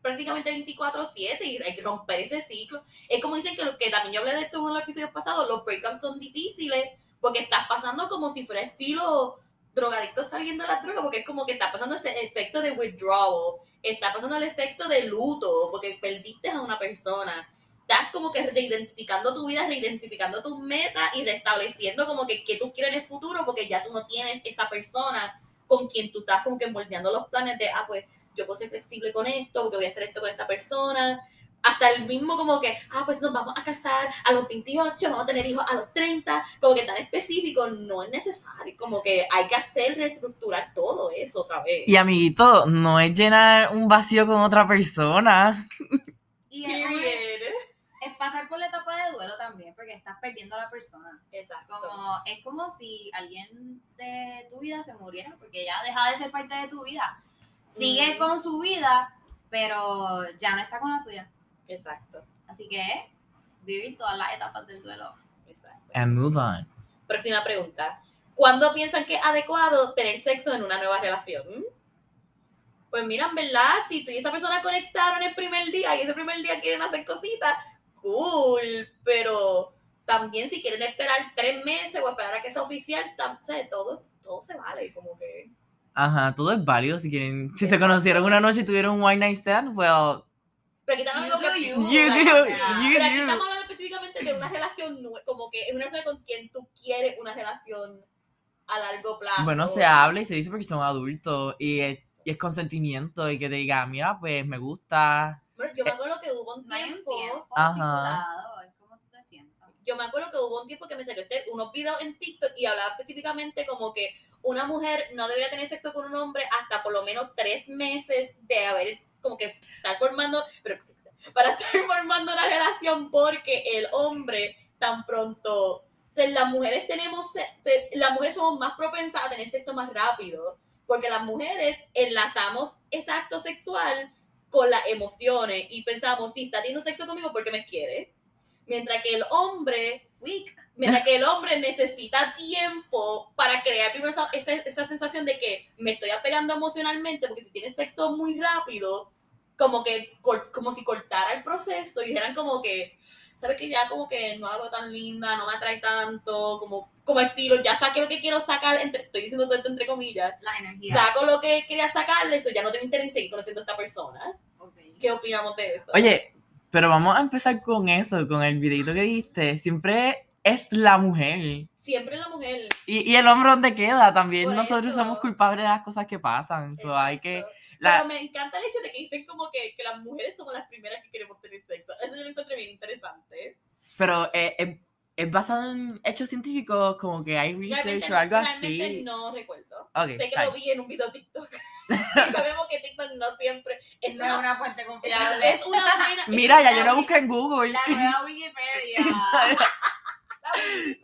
prácticamente 24/7 y hay que romper ese ciclo. Es como dicen que, que también yo hablé de esto en uno de los episodios pasados, los breakups son difíciles porque estás pasando como si fuera estilo drogadicto saliendo de la droga, porque es como que está pasando ese efecto de withdrawal, está pasando el efecto de luto, porque perdiste a una persona. Estás como que reidentificando tu vida, reidentificando tus metas y restableciendo como que qué tú quieres en el futuro, porque ya tú no tienes esa persona con quien tú estás como que moldeando los planes de, ah, pues yo puedo ser flexible con esto, porque voy a hacer esto con esta persona. Hasta el mismo como que, ah, pues nos vamos a casar a los 28, vamos a tener hijos a los 30, como que tan específico, no es necesario, como que hay que hacer, reestructurar todo eso otra vez. Y amiguito, no es llenar un vacío con otra persona. Y es, como- Period. Es pasar por la etapa de duelo también, porque estás perdiendo a la persona. Exacto. Como, es como si alguien de tu vida se muriera, porque ya deja de ser parte de tu vida. Sigue Mm. con su vida, pero ya no está con la tuya. Exacto. Así que vivir todas las etapas del duelo. Exacto. And move on. Próxima pregunta. ¿Cuándo piensan que es adecuado tener sexo en una nueva relación? Pues mira, en verdad, si tú y esa persona conectaron el primer día y ese primer día quieren hacer cositas, cool, pero también si quieren esperar tres meses o esperar a que sea oficial, o sea, todo, todo se vale, como que... Ajá, todo es válido si quieren. Si se conocieron una noche y tuvieron un one night stand, well, Pero aquí estamos hablando you. you you Pero aquí estamos hablando específicamente de una relación, como que es una persona con quien tú quieres una relación a largo plazo. Bueno, se habla y se dice porque son adultos y es, y es consentimiento y que te diga, mira, pues me gusta. Bueno, yo me acuerdo que hubo un No hay un tiempo, Ajá. estipulado, es como tú te sientas. yo me acuerdo que hubo un tiempo que me salió este, unos videos en TikTok y hablaba específicamente como que una mujer no debería tener sexo con un hombre hasta por lo menos tres meses de haber como que estar formando, pero para estar formando una relación porque el hombre tan pronto, o sea, las mujeres tenemos, se- se- las mujeres somos más propensas a tener sexo más rápido, porque las mujeres enlazamos ese acto sexual con las emociones y pensamos, si está teniendo sexo conmigo, porque me quiere? Mientras que el hombre, Weak. mientras que el hombre necesita tiempo para crear primero esa, esa, esa sensación de que me estoy apegando emocionalmente, porque si tienes sexo muy rápido, como que como si cortara el proceso y dijeran como que, ¿sabes que ya como que no veo tan linda, no me atrae tanto, como, como estilo, ya saqué lo que quiero sacar, entre, estoy diciendo todo esto entre comillas, La energía. saco lo que quería sacarle, eso ya no tengo interés en seguir conociendo a esta persona. ¿Qué opinamos de eso? Oye, pero vamos a empezar con eso, con el videito que diste. Siempre es la mujer. Siempre la mujer. Y, y el hombre donde queda. También Por nosotros eso. somos culpables de las cosas que pasan. So, hay que. La- Pero me encanta el hecho de que dicen como que, que las mujeres somos las primeras que queremos tener sexo. Eso yo lo encontré bien interesante. pero eh, eh, es basado en hechos científicos, como que hay research Realmente, o algo realmente así. no recuerdo. Ok, sé que fine. lo vi en un video TikTok. y sabemos que TikTok no siempre es No es una, una fuente confiable. es una buena. es Mira, ya yo lo buena- busqué en Google. La nueva Wikipedia.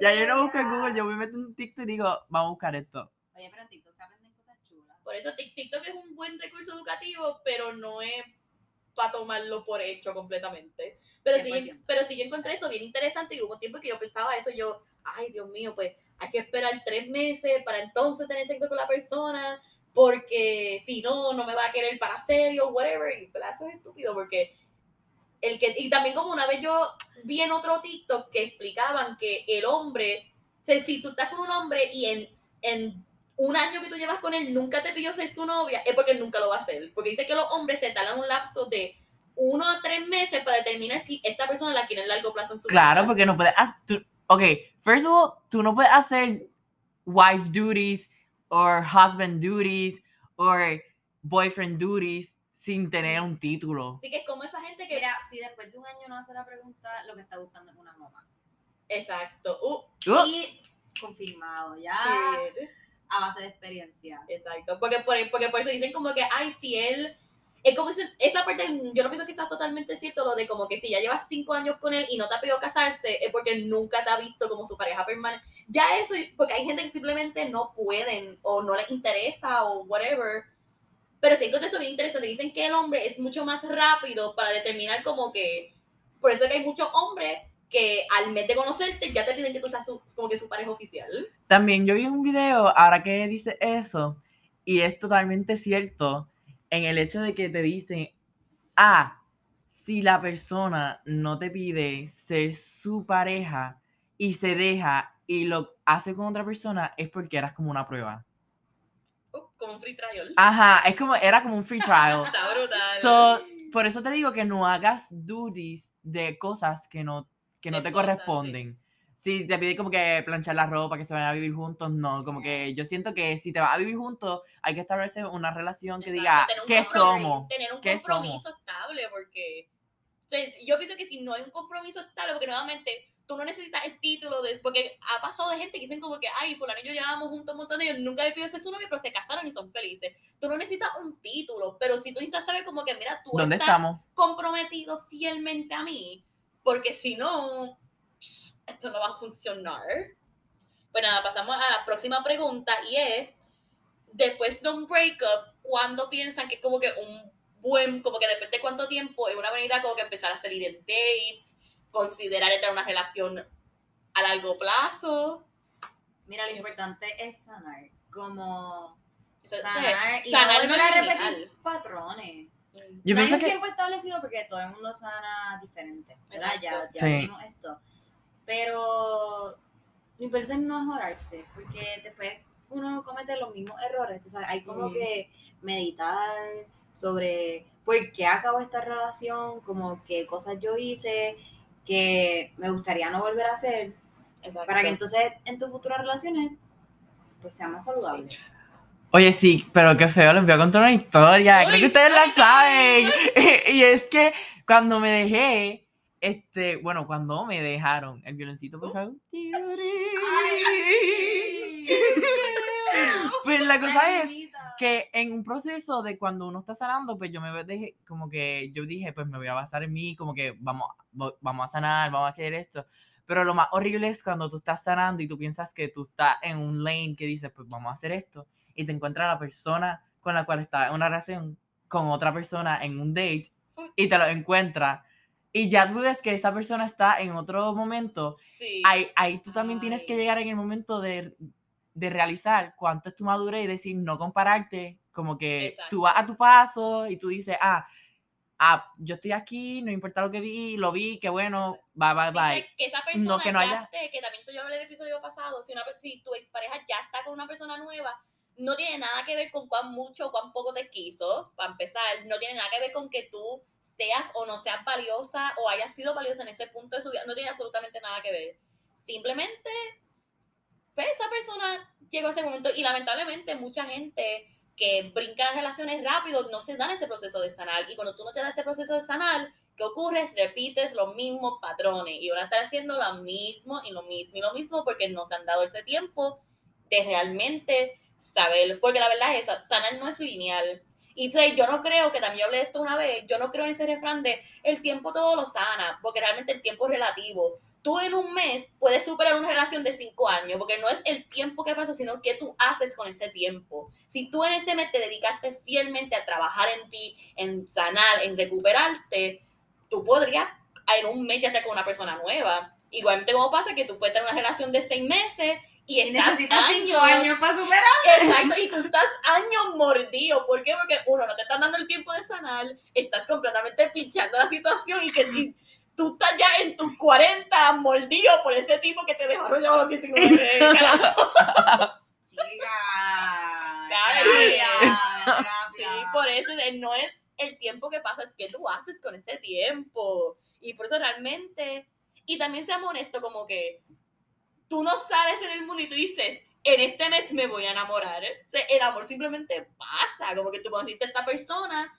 ya yo lo busqué en Google. Yo me meto en TikTok y digo, vamos a buscar esto. Oye, pero en TikTok se aprenden cosas chulas. Por eso Tik- TikTok es un buen recurso educativo, pero no es para tomarlo por hecho completamente. Pero sí, 100%. pero sí yo encontré eso bien interesante y hubo tiempo que yo pensaba eso, yo, ay Dios mío, pues hay que esperar tres meses para entonces tener sexo con la persona, porque si no, no me va a querer para serio, whatever, y es estúpido, porque el que, y también como una vez yo vi en otro TikTok que explicaban que el hombre, o sea, si tú estás con un hombre y en, en un año que tú llevas con él nunca te pidió ser su novia, es porque él nunca lo va a hacer. Porque dice que los hombres se tardan un lapso de uno a tres meses para determinar si esta persona la quiere en largo plazo en su Claro, vida. porque no puedes. tú- ok, first of all, tú no puedes hacer wife duties or husband duties or boyfriend duties sin tener un título. Así que es como esa gente que... Mira, si después de un año no hace la pregunta, lo que está buscando es una mamá. Exacto. Uh, Uh, Y confirmado, ya sí. A base de experiencia. Exacto, porque por, porque por eso dicen como que, ay, si él, es como esa parte, yo no pienso que sea totalmente cierto, lo de como que si ya llevas cinco años con él y no te ha pedido casarse, es porque nunca te ha visto como su pareja permanente. Ya eso, porque hay gente que simplemente no pueden, o no les interesa, o whatever. Pero sí encontré eso bien interesante, dicen que el hombre es mucho más rápido para determinar como que, por eso es que hay muchos hombres que al mes de conocerte ya te piden que tú seas su- como que su pareja oficial. También yo vi un video, ahora que dice eso, y es totalmente cierto, en el hecho de que te dicen, ah, si la persona no te pide ser su pareja y se deja y lo hace con otra persona, es porque eras como una prueba. Uh, como un free trial. Ajá, es como, era como un free trial. Está brutal. So, por eso te digo que no hagas duties de cosas que no, que no te cosas, sí. corresponden. Si te pide como que planchar la ropa, que se vayan a vivir juntos, no. Como que yo siento que si te vas a vivir juntos, hay que establecer una relación que diga, Exacto, un ¿qué somos? Tener un ¿Qué compromiso estable, porque o sea, yo pienso que si no hay un compromiso estable, porque nuevamente tú no necesitas el título, de, porque ha pasado de gente que dicen como que, ay, fulano y yo llevamos juntos un montón de años, nunca me pidió ser su novio, pero se casaron y son felices. Tú no necesitas un título, pero si tú necesitas saber como que, mira, tú ¿Dónde estás estamos? comprometido fielmente a mí, porque si no, esto no va a funcionar. Pues nada, pasamos a la próxima pregunta y es, después de un breakup, ¿cuándo piensan que es como que un buen, como que después de cuánto tiempo es una buena idea como que empezar a salir en dates, considerar entrar en una relación a largo plazo? Mira, lo importante es sanar. Como es- sanar y sanar no volver a repetir patrones. Yo no hay pienso un que... tiempo establecido porque todo el mundo sana diferente, ¿verdad? Ya, ya. Sí. vimos esto. Pero lo importante no es orarse, porque después uno comete los mismos errores, sabes, hay como que meditar sobre por qué acabó esta relación, como qué cosas yo hice que me gustaría no volver a hacer, Exacto. para que entonces en tus futuras relaciones pues sea más saludable. Oye, sí, pero qué feo, les voy a contar una historia. Creo que ustedes la saben. y es que cuando me dejé, este, bueno, cuando me dejaron, el violoncito, por favor. Ay. Pues la cosa es que en un proceso de cuando uno está sanando, pues yo me dejé, como que yo dije, pues me voy a basar en mí, como que vamos, vamos a sanar, vamos a querer esto. Pero lo más horrible es cuando tú estás sanando y tú piensas que tú estás en un lane que dices, pues vamos a hacer esto, y te encuentras la persona con la cual estás en una relación con otra persona en un date y te lo encuentras y ya tú ves que esa persona está en otro momento, Sí. ahí, ahí tú también tienes que Ay. llegar en el momento de, de realizar cuánto es tu madurez y decir, no compararte, como que Exacto. tú vas a tu paso y tú dices, ah, ah, yo estoy aquí, no importa lo que vi, lo vi, qué bueno, bye, bye, Sí, bye. que esa persona No, que no ya haya- esté, que también tú yo hablé en el episodio pasado, si, una, si tu expareja ya está con una persona nueva, no tiene nada que ver con cuán mucho o cuán poco te quiso, para empezar, no tiene nada que ver con que tú seas o no seas valiosa o hayas sido valiosa en ese punto de su vida, no tiene absolutamente nada que ver. Simplemente, pues esa persona llegó a ese momento y lamentablemente mucha gente que brinca las relaciones rápido no se dan ese proceso de sanar y cuando tú no te das ese proceso de sanar, ¿qué ocurre? Repites los mismos patrones y van a estar haciendo lo mismo y lo mismo y lo mismo porque no se han dado ese tiempo de realmente saber, porque la verdad es esa, sanar no es lineal. Y yo no creo, que también yo hablé de esto una vez, yo no creo en ese refrán de el tiempo todo lo sana, porque realmente el tiempo es relativo. Tú en un mes puedes superar una relación de cinco años, porque no es el tiempo que pasa, sino qué tú haces con ese tiempo. Si tú en ese mes te dedicaste fielmente a trabajar en ti, en sanar, en recuperarte, tú podrías en un mes ya estar con una persona nueva. Igualmente como pasa que tú puedes tener una relación de seis meses y, necesitas cinco años para superar. Exacto, y tú estás años mordido. ¿Por qué? Porque uno, no te están dando el tiempo de sanar, estás completamente pinchando la situación y que y tú estás ya en tus 40 mordido por ese tipo que te dejaron a los 19. carajo. Chica. Sí, por eso no es el tiempo que pasa, es que tú haces con ese tiempo. Y por eso realmente, y también seamos honestos, como que tú no sales en el mundo y tú dices, en este mes me voy a enamorar. O sea, el amor simplemente pasa, como que tú conociste a esta persona,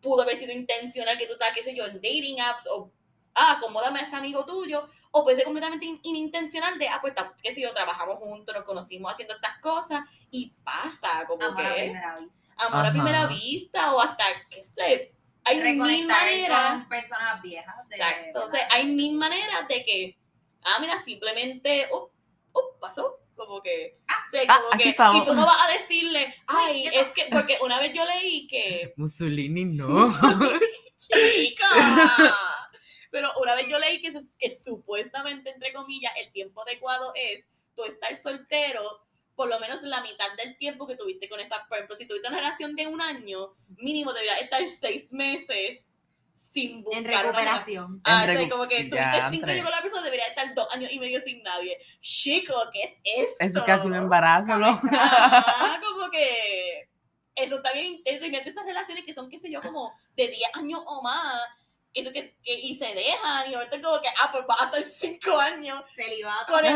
pudo haber sido intencional que tú estás, qué sé yo, en dating apps, o, ah, acomódame a ese amigo tuyo, o puede ser completamente in- inintencional de, ah, pues, qué sé yo, trabajamos juntos, nos conocimos haciendo estas cosas, y pasa, como Amor a que primera vista. amor a Ajá. primera vista o hasta que sé, hay mil maneras. con personas viejas. De, Exacto, o sea, ¿verdad? hay mil maneras de que, ah, mira, simplemente, oh, oh, pasó, como que, sea, Ah, como que, estamos. y tú no vas a decirle, ay, ¿qué es que, porque una vez yo leí que, Mussolini no. chica, pero una vez yo leí que, que supuestamente, entre comillas, el tiempo adecuado es tú estar soltero por lo menos la mitad del tiempo que tuviste con esa, por ejemplo, si tuviste una relación de un año, mínimo deberías estar seis meses sin buscar En recuperación. Ah, En recu- como que tuviste Ya, cinco entre. años con la persona, debería estar dos años y medio sin nadie. Chico, ¿qué es esto? Eso es casi un embarazo, ¿no? Ajá, como que eso está bien intenso. Y mete esas relaciones que son, qué sé yo, como de 10 años o más. Eso que, que- y se dejan. Y ahorita como que, ah, pues vas a estar 5 años Celibato. con el.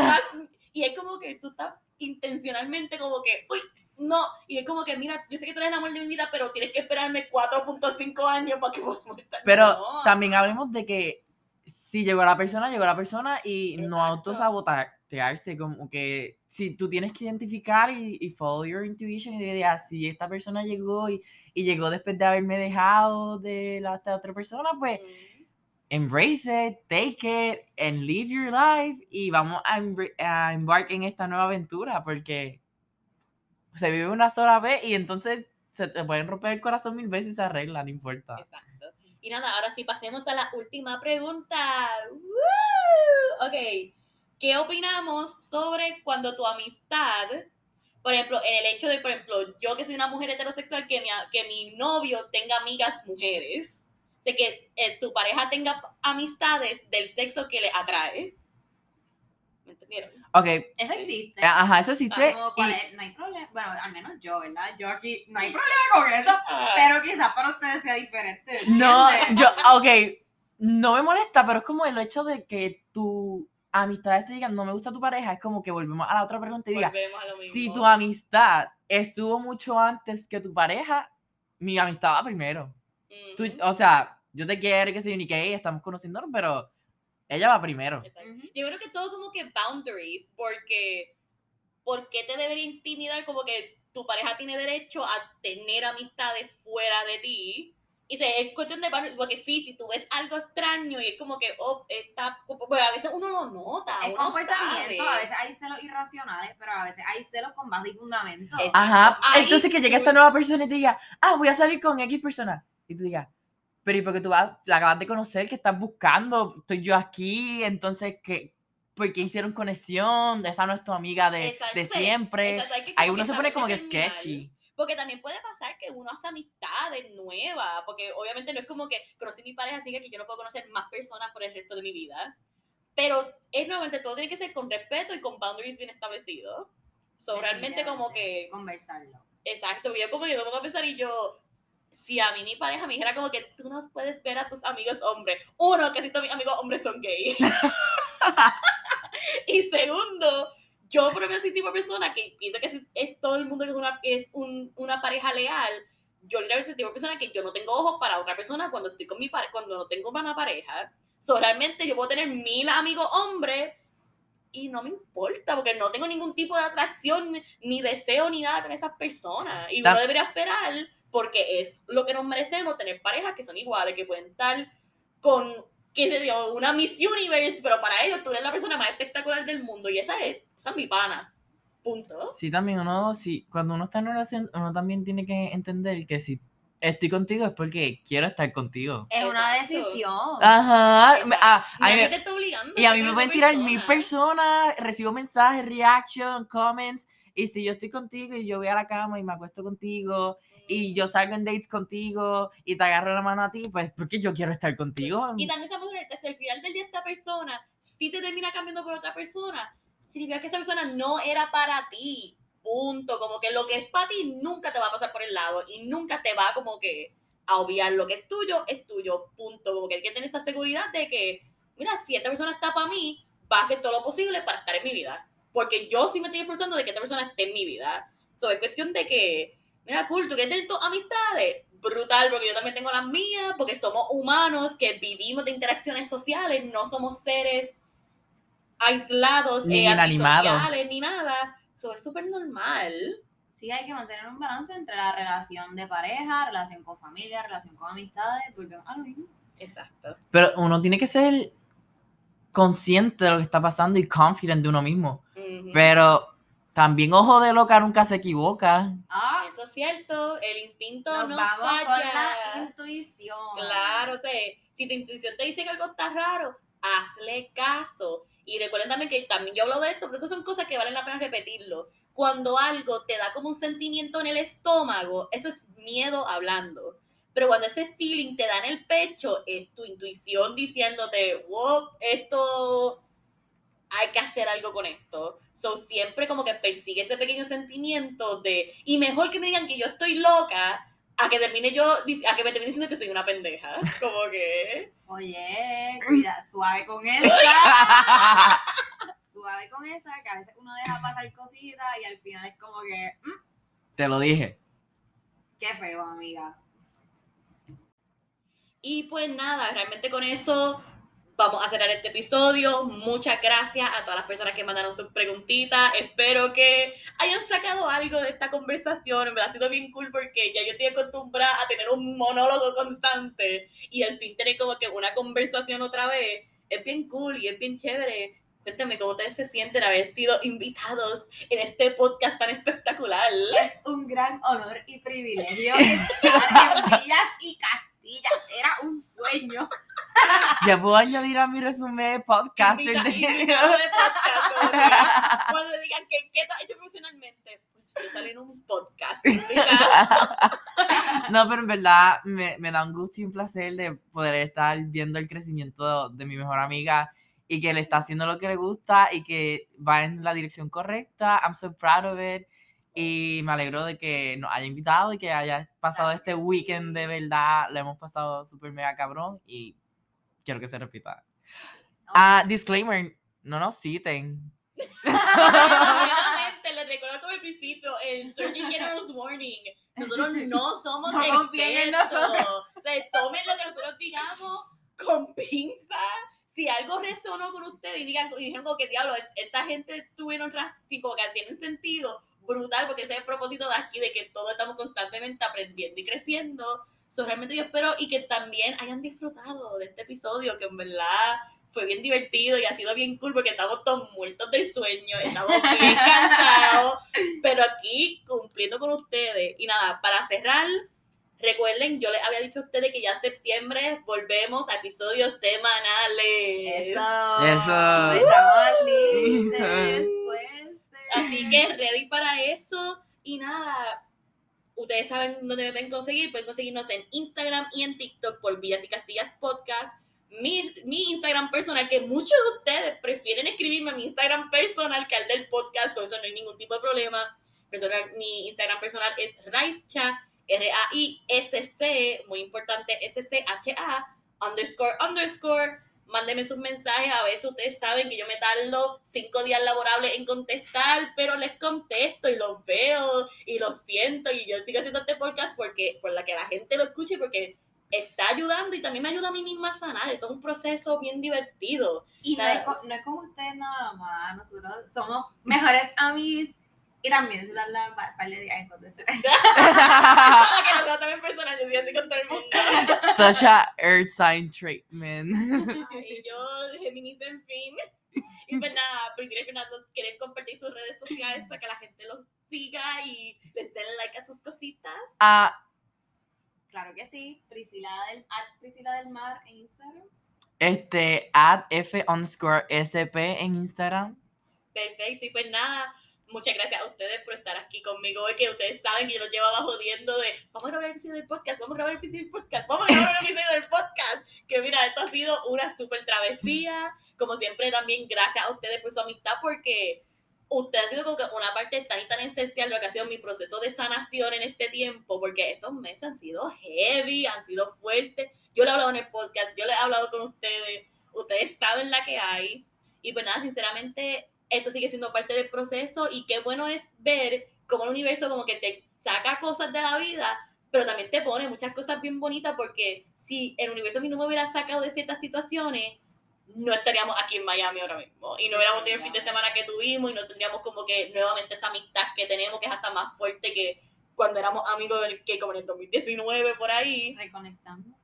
Y es como que tú estás intencionalmente como que, uy, no. Y es como que, mira, yo sé que tú eres el amor de mi vida, pero tienes que esperarme 4.5 años para que podamos estar. Pero No. también hablemos de que si llegó la persona, llegó la persona y no Exacto. autosabotearse, como que si tú tienes que identificar y, y follow your intuition y decir, ah, si esta persona llegó y, y llegó después de haberme dejado de la esta otra persona, pues Mm. embrace it, take it, and live your life y vamos a, a embark en esta nueva aventura porque se vive una sola vez y entonces se te pueden romper el corazón mil veces y se arregla, no importa. Exacto. Y nada, ahora sí pasemos a la última pregunta. ¡Woo! Ok, ¿qué opinamos sobre cuando tu amistad, por ejemplo, en el hecho de, por ejemplo, yo que soy una mujer heterosexual, que mi, que mi novio tenga amigas mujeres, de que eh, tu pareja tenga amistades del sexo que le atrae? ¿Me entendieron? Ok, Eso existe. ajá, eso existe. No hay problema. Bueno, al menos yo, ¿verdad? Yo aquí no hay problema con eso. Ah, Pero quizás para ustedes sea diferente. No, yo, ok, no me molesta, pero es como el hecho de que tu amistades te digan, no me gusta tu pareja, es como que volvemos a la otra pregunta y diga, volvemos a lo mismo. si tu amistad estuvo mucho antes que tu pareja, mi amistad va primero. Tú- o sea, yo te quiero, que soy ni que estamos conociéndonos, pero ella va primero. Yo creo que todo como que boundaries, porque ¿por qué te debería intimidar como que tu pareja tiene derecho a tener amistades fuera de ti? Y se, es cuestión de porque sí, si tú ves algo extraño y es como que, oh, está, pues a veces uno lo nota, Es uno comportamiento, sabe. a veces hay celos irracionales, pero a veces hay celos con base y fundamento. Exacto. Ajá, Ahí entonces que llegue tú- esta nueva persona y te diga, ah, voy a salir con X persona. Y tú digas, pero ¿y porque tú vas, la acabas de conocer, que estás buscando? Estoy yo aquí, entonces, ¿qué? ¿Por qué hicieron conexión? Esa no es tu amiga de, Exacto, de sí, siempre. Exacto, que Ahí uno que se pone como que sketchy. Porque también puede pasar que uno hace amistades nuevas, porque obviamente no es como que conocí a mi pareja, así que yo no puedo conocer más personas por el resto de mi vida. Pero es nuevamente, todo tiene que ser con respeto y con boundaries bien establecidos. So, realmente como que, Conversarlo. exacto, yo como yo me pongo a pensar y yo, si a mí mi pareja me dijera como que tú no puedes ver a tus amigos hombres, uno, que si todos mis amigos hombres son gays. y segundo, yo por soy tipo de persona que pienso que si es todo el mundo que es una, es un- una pareja leal, yo soy tipo de persona que yo no tengo ojos para otra persona cuando estoy con mi pareja, cuando no tengo una pareja. So, realmente yo puedo tener mil amigos hombres y no me importa porque no tengo ningún tipo de atracción ni deseo ni nada con esas personas. Y uno debería esperar porque es lo que nos merecemos tener parejas que son iguales, que pueden estar con, qué te digo, una Miss Universe, pero para ellos tú eres la persona más espectacular del mundo y esa es, esa es mi pana. Punto. Sí, también uno, sí, cuando uno está en una relación, uno también tiene que entender que si estoy contigo es porque quiero estar contigo. Es una decisión. Ajá. ah, a mí Nadie me- te está obligando. y a a mí me pueden tirar mil persona. personas, recibo mensajes, reaction, comments, y si yo estoy contigo y yo voy a la cama y me acuesto contigo, y yo salgo en dates contigo, y te agarro la mano a ti, pues porque yo quiero estar contigo. Y también estamos honesta, si al final del día esta persona si te termina cambiando por otra persona, significa que esa persona no era para ti. Punto. Como que lo que es para ti nunca te va a pasar por el lado y nunca te va como que a obviar lo que es tuyo, es tuyo. Punto. Como que hay que tener esa seguridad de que, mira, si esta persona está para mí, va a hacer todo lo posible para estar en mi vida. Porque yo sí me estoy esforzando de que esta persona esté en mi vida. So, es cuestión de que, mira, cool, tú quieres tener tus amistades, brutal, porque yo también tengo las mías, porque somos humanos que vivimos de interacciones sociales, no somos seres aislados, Ni eh, antisociales, ni nada. Eso es súper normal. Sí, hay que mantener un balance entre la relación de pareja, relación con familia, relación con amistades. Volvemos a lo mismo. Exacto. Pero uno tiene que ser consciente de lo que está pasando y confident de uno mismo. Pero también ojo de loca nunca se equivoca. Ah, Eso es cierto, el instinto nos no vamos falla. con la intuición. Claro, te, si tu intuición te dice que algo está raro, hazle caso. Y recuerden también que también yo hablo de esto, pero estas son cosas que valen la pena repetirlo. Cuando algo te da como un sentimiento en el estómago, eso es miedo hablando. Pero cuando ese feeling te da en el pecho, es tu intuición diciéndote, wow, esto hay que hacer algo con esto. So siempre como que persigue ese pequeño sentimiento de, y mejor que me digan que yo estoy loca, a que termine yo, a que me termine diciendo que soy una pendeja. Como que, Oye, cuida, suave con esa. suave con esa, que a veces uno deja pasar cositas y al final es como que, "Mm, Te lo dije. qué feo, amiga. y pues nada, realmente con eso vamos a cerrar este episodio. Muchas gracias a todas las personas que mandaron sus preguntitas. Espero que hayan sacado algo de esta conversación. Me ha sido bien cool porque ya yo estoy acostumbrada a tener un monólogo constante y al fin tener como que una conversación otra vez. Es bien cool y es bien chévere. Cuéntame cómo ustedes se sienten haber sido invitados en este podcast tan espectacular. Es un gran honor y privilegio estar en Villas y Era un sueño. Ya puedo añadir a mi resumen podcaster Invita- de... invitado de podcast, que cuando digan que qué has hecho profesionalmente, pues yo salí en un podcast. No, pero en verdad me, me da un gusto y un placer de poder estar viendo el crecimiento de mi mejor amiga y que le está haciendo lo que le gusta y que va en la dirección correcta. I'm so proud of it. Y me alegro de que nos haya invitado y que haya pasado este weekend de verdad. Lo hemos pasado súper mega cabrón y quiero que se repita. Ah, disclaimer, no nos citen. Nuevamente, les recuerdo como al principio, el Surgeon General's Warning. Nosotros no somos No expertos. nosotros. O sea, tomen lo que nosotros digamos con pinza. Si algo resonó con ustedes y digan y dijeron como que diablo, esta gente tuvieron como que tienen sentido, brutal, porque ese es el propósito de aquí, de que todos estamos constantemente aprendiendo y creciendo. So, realmente yo espero y que también hayan disfrutado de este episodio, que en verdad fue bien divertido y ha sido bien cool porque estamos todos muertos del sueño, estamos bien cansados, pero aquí cumpliendo con ustedes. Y nada, para cerrar, Recuerden, yo les había dicho a ustedes que ya en septiembre volvemos a episodios semanales. Eso. Eso. Estamos listos. Pues. Así que ready para eso. Y nada, ustedes saben dónde me pueden conseguir. Pueden conseguirnos en Instagram y en TikTok por Villas y Castillas Podcast. Mi, mi Instagram personal, que muchos de ustedes prefieren escribirme a mi Instagram personal que al del podcast, con eso no hay ningún tipo de problema. Personal, mi Instagram personal es Raischa, R-A-I-S-C, muy importante, S-C-H-A, underscore, underscore. Mándenme sus mensajes, a veces ustedes saben que yo me tardo cinco días laborables en contestar, pero les contesto y los veo y los siento y yo sigo haciendo este podcast porque por la que la gente lo escuche porque está ayudando y también me ayuda a mí misma a sanar. Esto es un proceso bien divertido. Y no es, con, no es con ustedes nada más, nosotros somos mejores amigos y también se dan la par par de días en contestar. que nosotros también personal, yo estoy así con todo el mundo. Such a earth sign treatment. Ay, yo, Géminis en fin. Y pues nada, Priscila y Fernando quieren compartir sus redes sociales para que la gente los siga y les den like a sus cositas. Ah, Claro que sí, Priscila del, at Priscila del Mar en Instagram. este, at F underscore SP en Instagram. Perfecto, y pues nada, muchas gracias a ustedes por estar aquí conmigo hoy, que ustedes saben que yo los llevaba jodiendo de vamos a grabar el episodio del podcast, vamos a grabar el episodio del podcast, vamos a grabar el episodio del podcast. Que mira, esto ha sido una súper travesía. Como siempre, también gracias a ustedes por su amistad, porque usted ha sido como que una parte tan y tan esencial de lo que ha sido mi proceso de sanación en este tiempo, porque estos meses han sido heavy, han sido fuertes. Yo le he hablado en el podcast, yo le he hablado con ustedes, ustedes saben la que hay. Y pues nada, sinceramente, esto sigue siendo parte del proceso y qué bueno es ver cómo el universo como que te saca cosas de la vida, pero también te pone muchas cosas bien bonitas porque si el universo a mí no me hubiera sacado de ciertas situaciones, no estaríamos aquí en Miami ahora mismo y no hubiéramos tenido el fin de semana que tuvimos y no tendríamos como que nuevamente esa amistad que tenemos que es hasta más fuerte que cuando éramos amigos del- que como en el 2019 por ahí. Reconectando.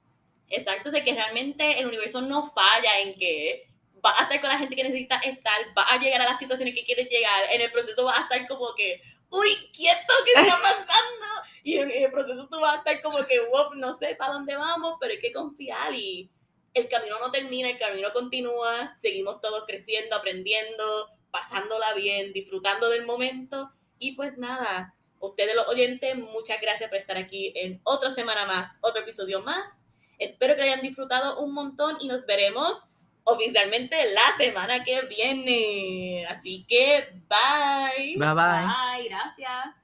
Exacto, o sea que realmente el universo no falla en que vas a estar con la gente que necesitas estar, vas a llegar a las situaciones que quieres llegar, en el proceso vas a estar como que, uy, quieto, ¿qué está pasando? Y en el proceso tú vas a estar como que, wow, no sé para dónde vamos, pero hay que confiar y el camino no termina, el camino continúa, seguimos todos creciendo, aprendiendo, pasándola bien, disfrutando del momento y pues nada, ustedes los oyentes, muchas gracias por estar aquí en otra semana más, otro episodio más. Espero que hayan disfrutado un montón y nos veremos oficialmente la semana que viene. Así que bye. Bye bye. Bye, gracias.